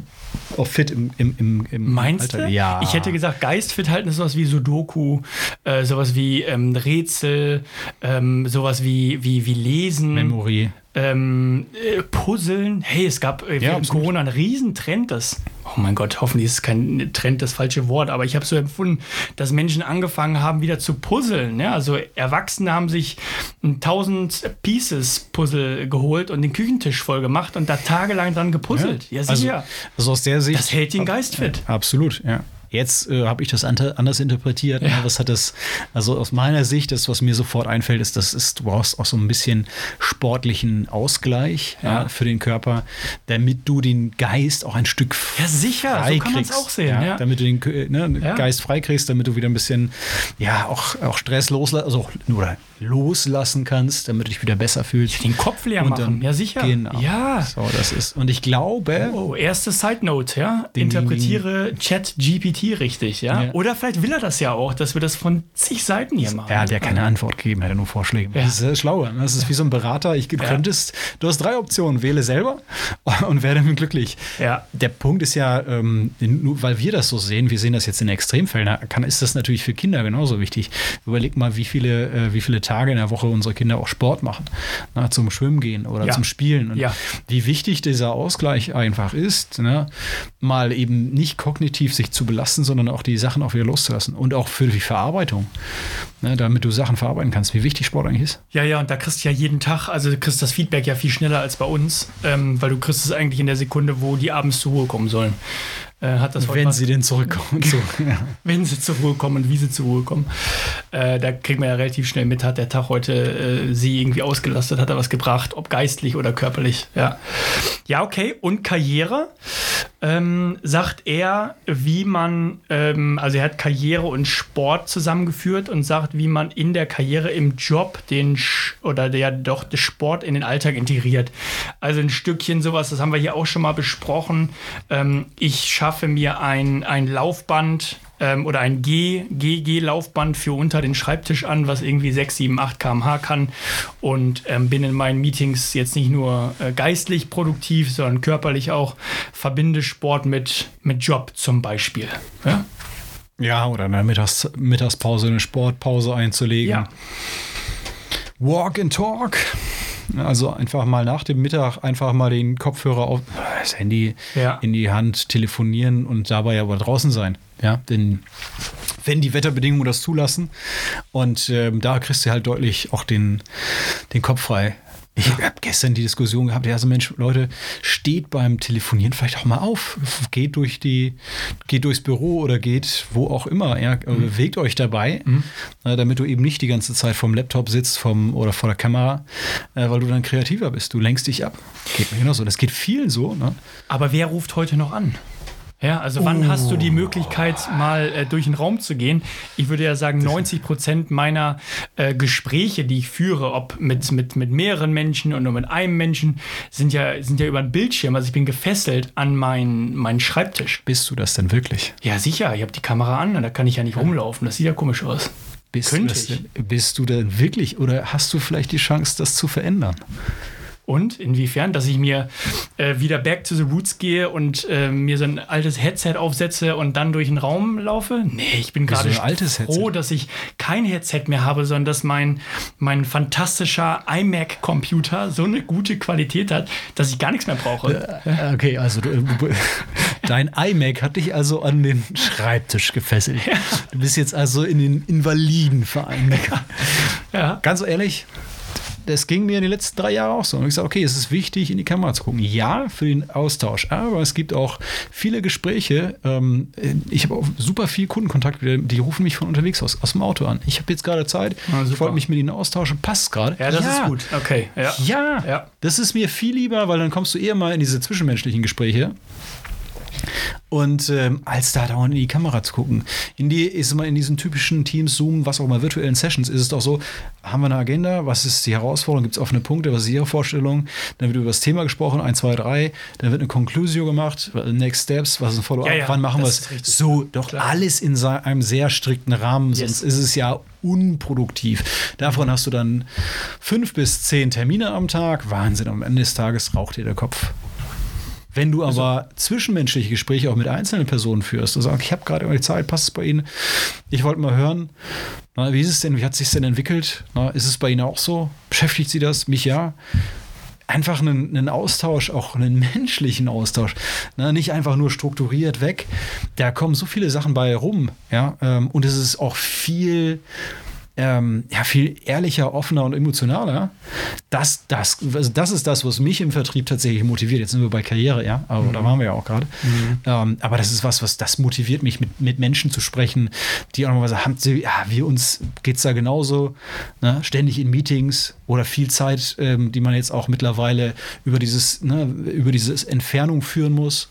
Speaker 1: auf fit im, im, im, im
Speaker 2: Meinst
Speaker 1: Alter?
Speaker 2: du?
Speaker 1: Ja.
Speaker 2: Ich hätte gesagt, geistfit halten ist sowas wie Sudoku, äh, sowas wie ähm, Rätsel, ähm, sowas wie, wie, wie Lesen.
Speaker 1: Memory.
Speaker 2: ähm, äh, Puzzeln. Hey, es gab äh, während
Speaker 1: absolut.
Speaker 2: Corona einen Riesentrend, das, oh mein Gott, hoffentlich ist es kein Trend das falsche Wort, aber ich habe so empfunden, dass Menschen angefangen haben, wieder zu puzzeln. Ja? Also Erwachsene haben sich ein 1000 Pieces Puzzle geholt und den Küchentisch voll gemacht und da tagelang dran gepuzzelt. Ja,
Speaker 1: also,
Speaker 2: sicher.
Speaker 1: also aus der Sicht.
Speaker 2: das hält den Geist fit.
Speaker 1: Absolut, ja. Jetzt äh, habe ich das anders interpretiert.
Speaker 2: Ja.
Speaker 1: Ne? Was hat das, also aus meiner Sicht, das, was mir sofort einfällt, ist, das ist, du brauchst auch so ein bisschen sportlichen Ausgleich ja.
Speaker 2: Ja.
Speaker 1: für den Körper, damit du den Geist auch ein Stück
Speaker 2: Ja, sicher, so
Speaker 1: frei
Speaker 2: kann man's
Speaker 1: kriegst.
Speaker 2: auch sehen,
Speaker 1: Ja?
Speaker 2: ja.
Speaker 1: Damit du den äh, ne,
Speaker 2: Ja.
Speaker 1: Geist frei kriegst, damit du wieder ein bisschen, ja, auch, auch Stress loslassen, also oder loslassen kannst, damit du dich wieder besser fühlst.
Speaker 2: Den Kopf leer
Speaker 1: Und
Speaker 2: machen. ja, sicher.
Speaker 1: Genau.
Speaker 2: Ja.
Speaker 1: So, das ist. Und ich glaube,
Speaker 2: Oh, erste Side Note, ja. Interpretiere Chat GPT richtig, ja?
Speaker 1: Ja.
Speaker 2: Oder vielleicht will er das ja auch, dass wir das von zig Seiten hier machen.
Speaker 1: Er hat ja keine Antwort gegeben, er hat nur Vorschläge.
Speaker 2: Ja.
Speaker 1: Das ist sehr schlau. ne? Das ist wie so ein Berater. Ich du könntest, du hast drei Optionen, wähle selber und werde damit glücklich.
Speaker 2: Ja.
Speaker 1: Der Punkt ist ja, ähm, nur weil wir das so sehen, wir sehen das jetzt in Extremfällen, kann, ist das natürlich für Kinder genauso wichtig. Überleg mal, wie viele, äh, wie viele Tage in der Woche unsere Kinder auch Sport machen. Na, zum Schwimmen gehen oder
Speaker 2: Ja.
Speaker 1: zum Spielen. Und
Speaker 2: Ja.
Speaker 1: wie wichtig dieser Ausgleich einfach ist, ne? mal eben nicht kognitiv sich zu belasten, sondern auch die Sachen auch wieder loszulassen. Und auch für die Verarbeitung, ne? damit du Sachen verarbeiten kannst. Wie wichtig Sport eigentlich ist.
Speaker 2: Ja, ja, und da kriegst du ja jeden Tag, also du kriegst das Feedback ja viel schneller als bei uns, ähm, weil du kriegst es eigentlich in der Sekunde, wo die abends zur Ruhe kommen sollen. Äh, hat das
Speaker 1: Wenn
Speaker 2: was-
Speaker 1: sie denn zurückkommen. So, ja.
Speaker 2: wenn sie zur Ruhe kommen und wie sie zur Ruhe kommen. Äh, da kriegt man ja relativ schnell mit, hat der Tag heute äh, sie irgendwie ausgelastet, hat er was gebracht, ob geistlich oder körperlich. Ja, ja okay. Und Karriere ähm, sagt er, wie man, ähm, also er hat Karriere und Sport zusammengeführt und sagt, wie man in der Karriere im Job den Sch oder der doch den Sport in den Alltag integriert. Also ein Stückchen sowas, das haben wir hier auch schon mal besprochen. Ähm, ich schaffe mir ein, ein Laufband ähm, oder ein GG-Laufband für unter den Schreibtisch an, was irgendwie 6, 7, 8 km/h kann und ähm, bin in meinen Meetings jetzt nicht nur äh, geistlich produktiv, sondern körperlich auch, verbinde Sport mit, mit Job zum Beispiel. Ja?
Speaker 1: ja, oder in der Mittags Mittagspause eine Sportpause einzulegen.
Speaker 2: ja.
Speaker 1: Walk and Talk. Also einfach mal nach dem Mittag einfach mal den Kopfhörer auf, das Handy
Speaker 2: Ja.
Speaker 1: in die Hand telefonieren und dabei aber draußen sein. Ja, denn wenn die Wetterbedingungen das zulassen und ähm, da kriegst du halt deutlich auch den, den Kopf frei. Ich habe gestern die Diskussion gehabt, ja, so Mensch, Leute, steht beim Telefonieren vielleicht auch mal auf. Geht durch die, geht durchs Büro oder geht wo auch immer, ja, mhm. bewegt euch dabei, mhm. äh, damit du eben nicht die ganze Zeit vom Laptop sitzt vom, oder vor der Kamera, äh, weil du dann kreativer bist. Du lenkst dich ab. Geht mir genauso. Das geht vielen so. Ne?
Speaker 2: Aber wer ruft heute noch an? Ja, also wann oh. hast du die Möglichkeit, mal äh, durch den Raum zu gehen? Ich würde ja sagen, 90 Prozent meiner äh, Gespräche, die ich führe, ob mit, mit, mit mehreren Menschen oder mit einem Menschen, sind ja, sind ja über einen Bildschirm. Also ich bin gefesselt an meinen, meinen Schreibtisch.
Speaker 1: Bist du das denn wirklich?
Speaker 2: Ja, sicher. Ich habe die Kamera an und da kann ich ja nicht rumlaufen. Das sieht ja komisch aus.
Speaker 1: Bist, Könnte du, denn, bist du denn wirklich oder hast du vielleicht die Chance, das zu verändern?
Speaker 2: Und inwiefern, dass ich mir äh, wieder back to the roots gehe und äh, mir so ein altes Headset aufsetze und dann durch den Raum laufe? Nee, ich bin gerade froh, dass ich kein Headset mehr habe, sondern dass mein, mein fantastischer iMac-Computer so eine gute Qualität hat, dass ich gar nichts mehr brauche.
Speaker 1: Äh, okay, also du, dein iMac hat dich also an den Schreibtisch gefesselt. Ja. Du bist jetzt also in den Invalidenverein. Ja. Ganz ehrlich, das ging mir in den letzten drei Jahren auch so. Und ich sage, okay, es ist wichtig, in die Kamera zu gucken. Ja, für den Austausch. Aber es gibt auch viele Gespräche. Ähm, ich habe auch super viel Kundenkontakt. Die rufen mich von unterwegs aus, aus dem Auto an. Ich habe jetzt gerade Zeit. Ah, ich wollte mich mit ihnen austauschen. Passt gerade.
Speaker 2: Ja, das ja. ist gut. Okay.
Speaker 1: Ja. ja. ja. Das ist mir viel lieber, weil dann kommst du eher mal in diese zwischenmenschlichen Gespräche. Und ähm, als da dauernd in die Kamera zu gucken. In die ist immer in diesen typischen Teams, Zoom, was auch immer, virtuellen Sessions, ist es doch so, haben wir eine Agenda, was ist die Herausforderung, gibt es offene Punkte, was ist Ihre Vorstellung, dann wird über das Thema gesprochen, 1, 2, 3, dann wird eine Conclusio gemacht, Next Steps, was ist ein Follow-up, ja, ja, wann machen wir es? So, doch Klar. alles in einem sehr strikten Rahmen, yes. sonst ist es ja unproduktiv. Davon hast du dann fünf bis zehn Termine am Tag, Wahnsinn, am Ende des Tages raucht dir der Kopf. Wenn du also aber also, zwischenmenschliche Gespräche auch mit einzelnen Personen führst, du sagst, ich habe gerade irgendwie Zeit, passt es bei Ihnen? Ich wollte mal hören, na, wie ist es denn, wie hat es sich denn entwickelt? Na, ist es bei Ihnen auch so? Beschäftigt Sie das? Mich ja einfach einen, einen, Austausch, auch einen menschlichen Austausch. Ne? Nicht einfach nur strukturiert weg. Da kommen so viele Sachen bei rum, ja. Ähm, und es ist auch viel ähm, ja, viel ehrlicher, offener und emotionaler. Das, das, also das ist das, was mich im Vertrieb tatsächlich motiviert. Jetzt sind wir bei Karriere, ja, aber mhm. da waren wir ja auch gerade. Mhm. Ähm, aber das ist was, was das motiviert mich, mit, mit Menschen zu sprechen, die auch nochmal sagen, ja, wir uns geht es da genauso, ne? ständig in Meetings oder viel Zeit, ähm, die man jetzt auch mittlerweile über dieses, ne, über dieses Entfernung führen muss.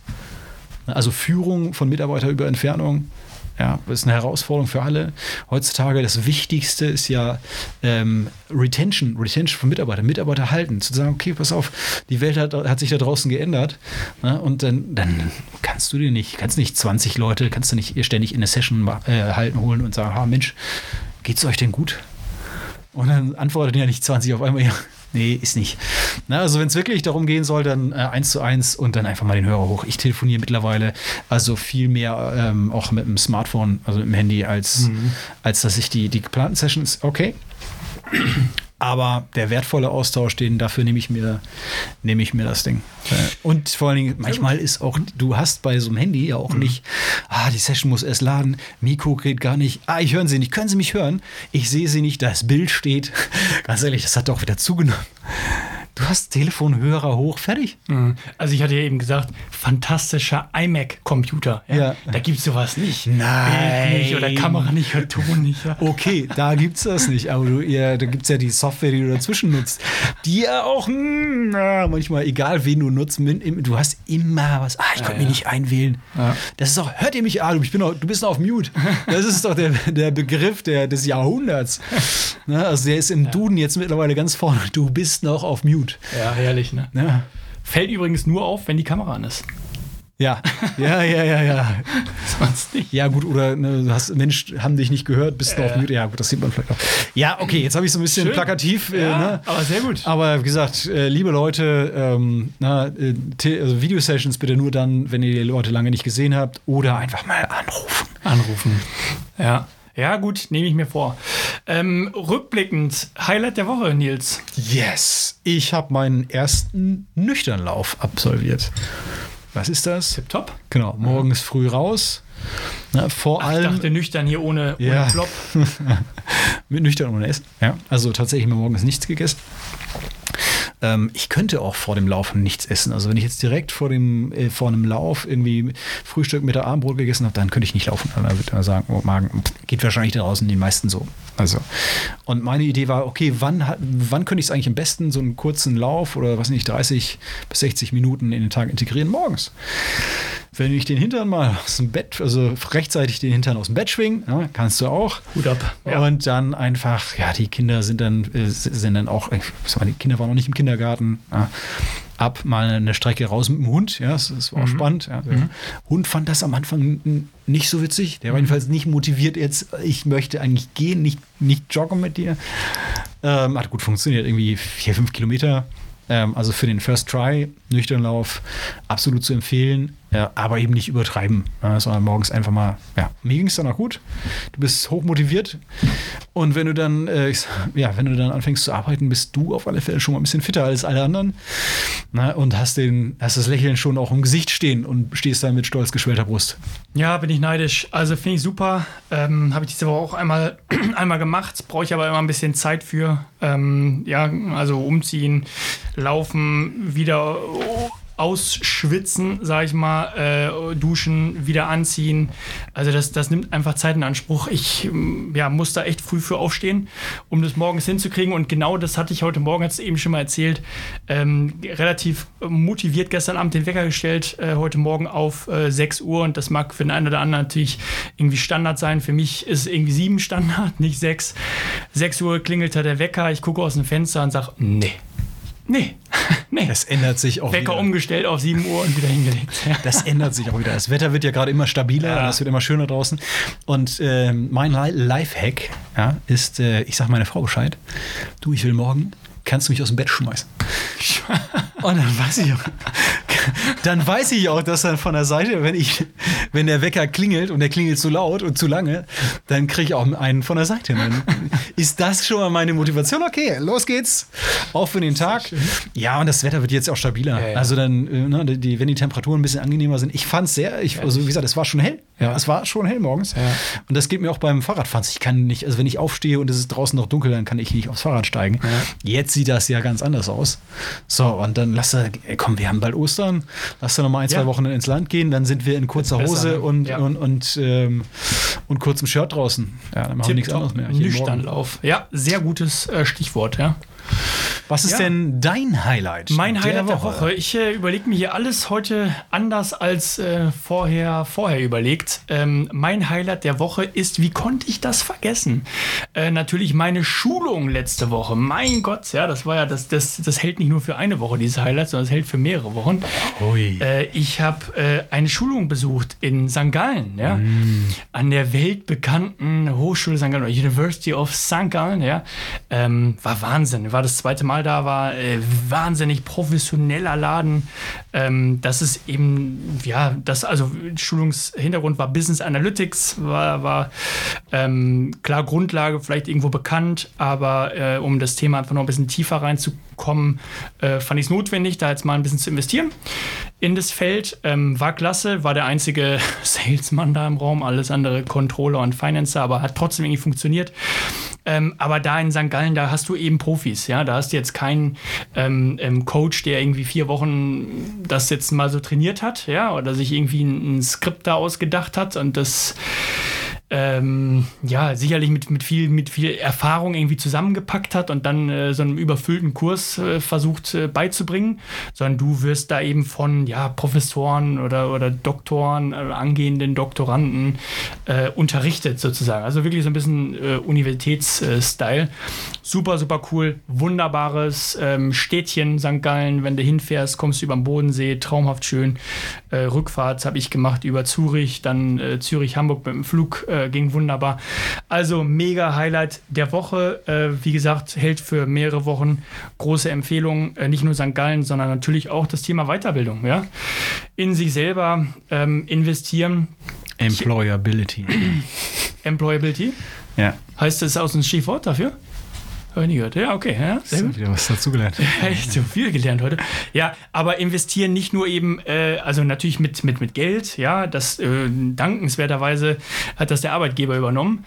Speaker 1: Also Führung von Mitarbeitern über Entfernung. Ja, das ist eine Herausforderung für alle. Heutzutage das Wichtigste ist ja ähm, Retention, Retention von Mitarbeitern, Mitarbeiter halten, zu sagen, okay, pass auf, die Welt hat, hat sich da draußen geändert. Ne? Und dann, dann kannst du dir nicht, kannst nicht 20 Leute, kannst du nicht ständig in eine Session äh, halten, holen und sagen, ha Mensch, geht's euch denn gut? Und dann antworten ja nicht 20 auf einmal, ja, Nee, ist nicht. Na, also wenn es wirklich darum gehen soll, dann äh, eins zu eins und dann einfach mal den Hörer hoch. Ich telefoniere mittlerweile also viel mehr ähm, auch mit dem Smartphone, also mit dem Handy, als, mhm. als dass ich die, die geplanten Sessions, okay. Aber der wertvolle Austausch, den dafür nehme ich mir, nehme ich mir das Ding. Äh, und vor allen Dingen, manchmal ist auch, du hast bei so einem Handy ja auch mhm. nicht, ah, die Session muss erst laden, Mikro geht gar nicht, ah, ich höre sie nicht, können Sie mich hören? Ich sehe sie nicht, das Bild steht. Ganz ehrlich, das hat doch wieder zugenommen. Du hast Telefonhörer hoch, fertig.
Speaker 2: Mhm. Also ich hatte ja eben gesagt, fantastischer iMac-Computer. Ja? ja. Da gibt es sowas nicht.
Speaker 1: Nein.
Speaker 2: Bild nicht oder Kamera nicht oder Ton nicht. Ja.
Speaker 1: Okay, da gibt es das nicht. Aber du, ja, da gibt es ja die Software, die du dazwischen nutzt. Die ja auch mh, hm, manchmal, egal wen du nutzt, du hast immer was. Ah, ich konnte mich nicht einwählen. Das ist auch, hört ihr mich an? Ich bin auch, du bist noch auf Mute. Das ist doch der, der Begriff der, des Jahrhunderts. Na, also der ist im Duden jetzt mittlerweile ganz vorne. Du bist noch auf Mute gut.
Speaker 2: Ja, herrlich, ne? Ja. Fällt übrigens nur auf, wenn die Kamera an ist.
Speaker 1: Ja, ja, ja, ja, ja. Sonst nicht. Ja, gut, oder ne, du hast, Mensch, haben dich nicht gehört, bist du äh. auf Müde. Ja, gut, das sieht man vielleicht auch. Ja, okay, jetzt habe ich so ein bisschen Schön. plakativ. Äh, ja, ne?
Speaker 2: Aber sehr gut.
Speaker 1: Aber wie gesagt, äh, liebe Leute, ähm, na, äh, also Videosessions bitte nur dann, wenn ihr die Leute lange nicht gesehen habt oder einfach mal anrufen.
Speaker 2: Anrufen. Ja. Ja, gut, nehme ich mir vor. Ähm, rückblickend, Highlight der Woche, Nils.
Speaker 1: Yes, ich habe meinen ersten Nüchternlauf absolviert. Was ist das?
Speaker 2: Tipptopp.
Speaker 1: Genau, morgens mhm. früh raus. Na, vor Ach, allem. Ich
Speaker 2: dachte nüchtern hier ohne, ohne
Speaker 1: ja. Flop. Mit nüchtern ohne Essen. Ja, also tatsächlich mir morgens nichts gegessen. Ähm, ich könnte auch vor dem Laufen nichts essen. Also wenn ich jetzt direkt vor dem äh, vor einem Lauf irgendwie Frühstück mit der Abendbrot gegessen habe, dann könnte ich nicht laufen. Dann würde man sagen, oh, Magen geht wahrscheinlich da draußen den meisten so. Also und meine Idee war, okay, wann wann könnte ich es eigentlich am besten so einen kurzen Lauf oder was nicht 30 bis 60 Minuten in den Tag integrieren morgens? Wenn ich den Hintern mal aus dem Bett, also rechtzeitig den Hintern aus dem Bett schwingen, ja, kannst du auch.
Speaker 2: Hut ab.
Speaker 1: Ja. Und dann einfach, ja, die Kinder sind dann, äh, sind dann auch, die Kinder waren noch nicht im Kindergarten. Ja, ab mal eine Strecke raus mit dem Hund. Ja, das, das war auch mhm. spannend. Ja. Mhm. Hund fand das am Anfang nicht so witzig. Der war mhm. jedenfalls nicht motiviert jetzt, ich möchte eigentlich gehen, nicht, nicht joggen mit dir. Ähm, hat gut funktioniert, irgendwie vier, fünf Kilometer. Ähm, also für den First Try, Nüchternlauf, absolut zu empfehlen. Ja, aber eben nicht übertreiben, ja, sondern morgens einfach mal, ja, mir ging es dann auch gut. Du bist hochmotiviert und wenn du dann, äh, ja, wenn du dann anfängst zu arbeiten, bist du auf alle Fälle schon mal ein bisschen fitter als alle anderen na, und hast, den, hast das Lächeln schon auch im Gesicht stehen und stehst da mit stolz geschwellter Brust.
Speaker 2: Ja, bin ich neidisch. Also finde ich super. Ähm, Habe ich diese Woche auch einmal, einmal gemacht, brauche ich aber immer ein bisschen Zeit für. Ähm, ja, also umziehen, laufen, wieder ausschwitzen, sag ich mal, äh, duschen, wieder anziehen. Also das, das nimmt einfach Zeit in Anspruch. Ich mm, ja, muss da echt früh für aufstehen, um das morgens hinzukriegen. Und genau das hatte ich heute Morgen, hast du eben schon mal erzählt, ähm, relativ motiviert gestern Abend den Wecker gestellt, äh, heute Morgen auf äh, 6 Uhr. Und das mag für den einen oder anderen natürlich irgendwie Standard sein. Für mich ist irgendwie 7 Standard, nicht 6. 6 Uhr klingelt da der Wecker, ich gucke aus dem Fenster und sage, nee, Nee.
Speaker 1: nee. Das ändert sich auch
Speaker 2: Wecker wieder. umgestellt auf 7 Uhr und wieder hingelegt.
Speaker 1: Das ändert sich auch wieder. Das Wetter wird ja gerade immer stabiler, ja. es wird immer schöner draußen. Und äh, mein Lifehack ja, ist, äh, ich sage meiner Frau Bescheid, du, ich will morgen, kannst du mich aus dem Bett schmeißen. und dann weiß ich auch, dann weiß ich auch, dass dann von der Seite, wenn ich, wenn der Wecker klingelt und der klingelt zu laut und zu lange, dann kriege ich auch einen von der Seite. Dann ist das schon mal meine Motivation? Okay, los geht's. Auf für den Tag. Ja, und das Wetter wird jetzt auch stabiler. Ja, ja. Also dann, äh, ne, die, wenn die Temperaturen ein bisschen angenehmer sind. Ich fand es sehr, ich, also wie gesagt, es war schon hell. Ja. Es war schon hell morgens. Ja. Und das geht mir auch beim Fahrradfahren. Ich kann nicht, also wenn ich aufstehe und es ist draußen noch dunkel, dann kann ich nicht aufs Fahrrad steigen. Ja. Jetzt sieht das ja ganz anders aus. So, und dann lass er, komm, wir haben bald Ostern. Lass da noch mal ein, zwei Wochen ins Land gehen. Dann sind wir in kurzer besser, Hose ne? und, und, und, ähm, und kurzem Shirt draußen. Ja, dann machen wir nichts anderes mehr.
Speaker 2: Nüchternlauf. Ja, sehr gutes äh, Stichwort, ja.
Speaker 1: Was ist ja. denn dein Highlight?
Speaker 2: Mein Highlight der Woche. Der Woche. Ich äh, überlege mir hier alles heute anders als äh, vorher, vorher überlegt. Ähm, mein Highlight der Woche ist, wie konnte ich das vergessen? Äh, natürlich meine Schulung letzte Woche. Mein Gott, ja, das war ja, das, das, das hält nicht nur für eine Woche, dieses Highlight, sondern es hält für mehrere Wochen. Äh, ich habe äh, eine Schulung besucht in St. Gallen, ja, mm. an der weltbekannten Hochschule St. Gallen, University of St. Gallen, ja. Ähm, war Wahnsinn. War das zweite Mal da war. Äh, wahnsinnig professioneller Laden. Ähm, das ist eben, ja, das, also Schulungshintergrund war Business Analytics, war, war ähm, klar Grundlage, vielleicht irgendwo bekannt, aber äh, um das Thema einfach noch ein bisschen tiefer reinzukommen, äh, fand ich es notwendig, da jetzt mal ein bisschen zu investieren in das Feld. Ähm, war klasse, war der einzige Salesman da im Raum, alles andere Controller und Financer, aber hat trotzdem irgendwie funktioniert. Ähm, aber da in St. Gallen, da hast du eben Profis, ja. Da hast du jetzt keinen ähm, ähm, Coach, der irgendwie vier Wochen das jetzt mal so trainiert hat, ja, oder sich irgendwie ein, ein Skript da ausgedacht hat und das ähm, ja, sicherlich mit, mit, viel, mit viel Erfahrung irgendwie zusammengepackt hat und dann äh, so einen überfüllten Kurs äh, versucht äh, beizubringen, sondern du wirst da eben von ja, Professoren oder, oder Doktoren, äh, angehenden Doktoranden äh, unterrichtet sozusagen. Also wirklich so ein bisschen äh, Universitätsstyle. Super, super cool. Wunderbares ähm, Städtchen St. Gallen. Wenn du hinfährst, kommst du über den Bodensee. Traumhaft schön. Rückfahrt habe ich gemacht über Zürich, dann Zürich-Hamburg mit dem Flug äh, ging wunderbar. Also mega Highlight der Woche. Äh, wie gesagt, hält für mehrere Wochen große Empfehlung. Äh, nicht nur St. Gallen, sondern natürlich auch das Thema Weiterbildung. Ja? In sich selber ähm, investieren.
Speaker 1: Employability.
Speaker 2: Employability?
Speaker 1: Ja.
Speaker 2: Heißt das aus dem Stichwort dafür? Hab ich nie gehört. Ja, okay. Ja, sehr gut.
Speaker 1: Wieder was dazugelernt.
Speaker 2: Echt so viel gelernt heute. Ja, aber investieren nicht nur eben, äh, also natürlich mit, mit, mit Geld, ja, das äh, dankenswerterweise hat das der Arbeitgeber übernommen,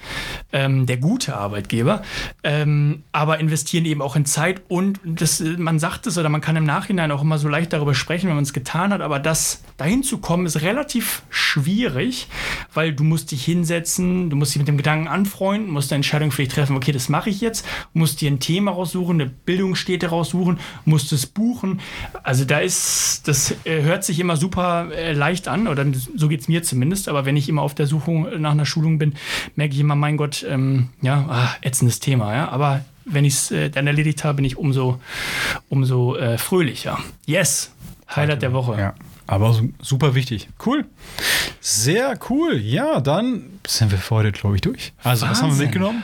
Speaker 2: ähm, der gute Arbeitgeber, ähm, aber investieren eben auch in Zeit und das, äh, man sagt es oder man kann im Nachhinein auch immer so leicht darüber sprechen, wenn man es getan hat, aber das dahin zu kommen ist relativ schwierig, weil du musst dich hinsetzen, du musst dich mit dem Gedanken anfreunden, musst eine Entscheidung vielleicht treffen, okay, das mache ich jetzt, musst dir ein Thema raussuchen, eine Bildungsstätte raussuchen, musst es buchen. Also da ist, das äh, hört sich immer super äh, leicht an, oder so geht es mir zumindest, aber wenn ich immer auf der Suche nach einer Schulung bin, merke ich immer, mein Gott, ähm, ja, ah, ätzendes Thema, ja, aber wenn ich es äh, dann erledigt habe, bin ich umso, umso äh, fröhlicher. Yes, Highlight der Woche.
Speaker 1: Ja. Aber su- super wichtig. Cool. Sehr cool. Ja, dann sind wir für heute, glaube ich, durch. Also, was haben wir
Speaker 2: Wahnsinn.
Speaker 1: mitgenommen?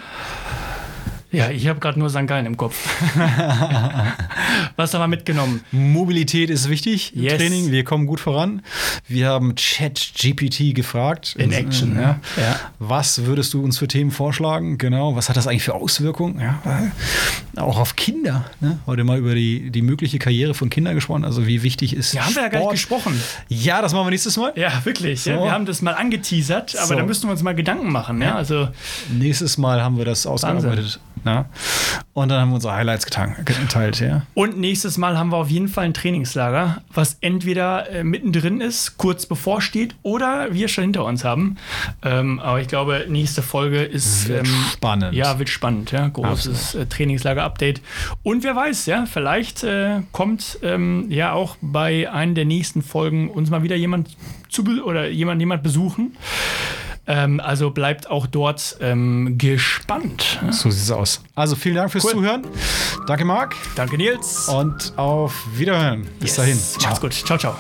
Speaker 2: Ja, ich habe gerade nur St. Gallen im Kopf. Was haben wir mitgenommen?
Speaker 1: Mobilität ist wichtig im
Speaker 2: Yes.
Speaker 1: Training. Wir kommen gut voran. Wir haben ChatGPT gefragt.
Speaker 2: In Action,
Speaker 1: ja.
Speaker 2: ja.
Speaker 1: Was würdest du uns für Themen vorschlagen? Genau. Was hat das eigentlich für Auswirkungen? Ja. Auch auf Kinder. Ne? Heute mal über die, die mögliche Karriere von Kindern gesprochen. Also, wie wichtig ist
Speaker 2: Ja, haben wir ja gar nicht
Speaker 1: Sport?
Speaker 2: gesprochen.
Speaker 1: Ja, das machen wir nächstes Mal.
Speaker 2: Ja, wirklich.
Speaker 1: So.
Speaker 2: Ja, wir haben das mal angeteasert, aber
Speaker 1: So.
Speaker 2: da müssten wir uns mal Gedanken machen. Ja, also
Speaker 1: Nächstes Mal haben wir das ausgearbeitet. Ja. Und dann haben wir unsere Highlights geteilt. Ja.
Speaker 2: Und nächstes Mal haben wir auf jeden Fall ein Trainingslager, was entweder äh, mittendrin ist, kurz bevorsteht, oder wir schon hinter uns haben. Ähm, aber ich glaube, nächste Folge ist
Speaker 1: Wird
Speaker 2: ähm,
Speaker 1: spannend.
Speaker 2: Ja, wird spannend. Ja, großes äh, Trainingslager-Update. Und wer weiß, ja, vielleicht äh, kommt ähm, ja auch bei einer der nächsten Folgen uns mal wieder jemand zu oder jemand jemand besuchen. Ähm, also bleibt auch dort ähm, gespannt.
Speaker 1: So sieht es aus. Also vielen Dank fürs
Speaker 2: Cool.
Speaker 1: Zuhören. Danke, Marc.
Speaker 2: Danke, Nils.
Speaker 1: Und auf Wiederhören. Bis dahin.
Speaker 2: Macht's gut. Ciao, ciao.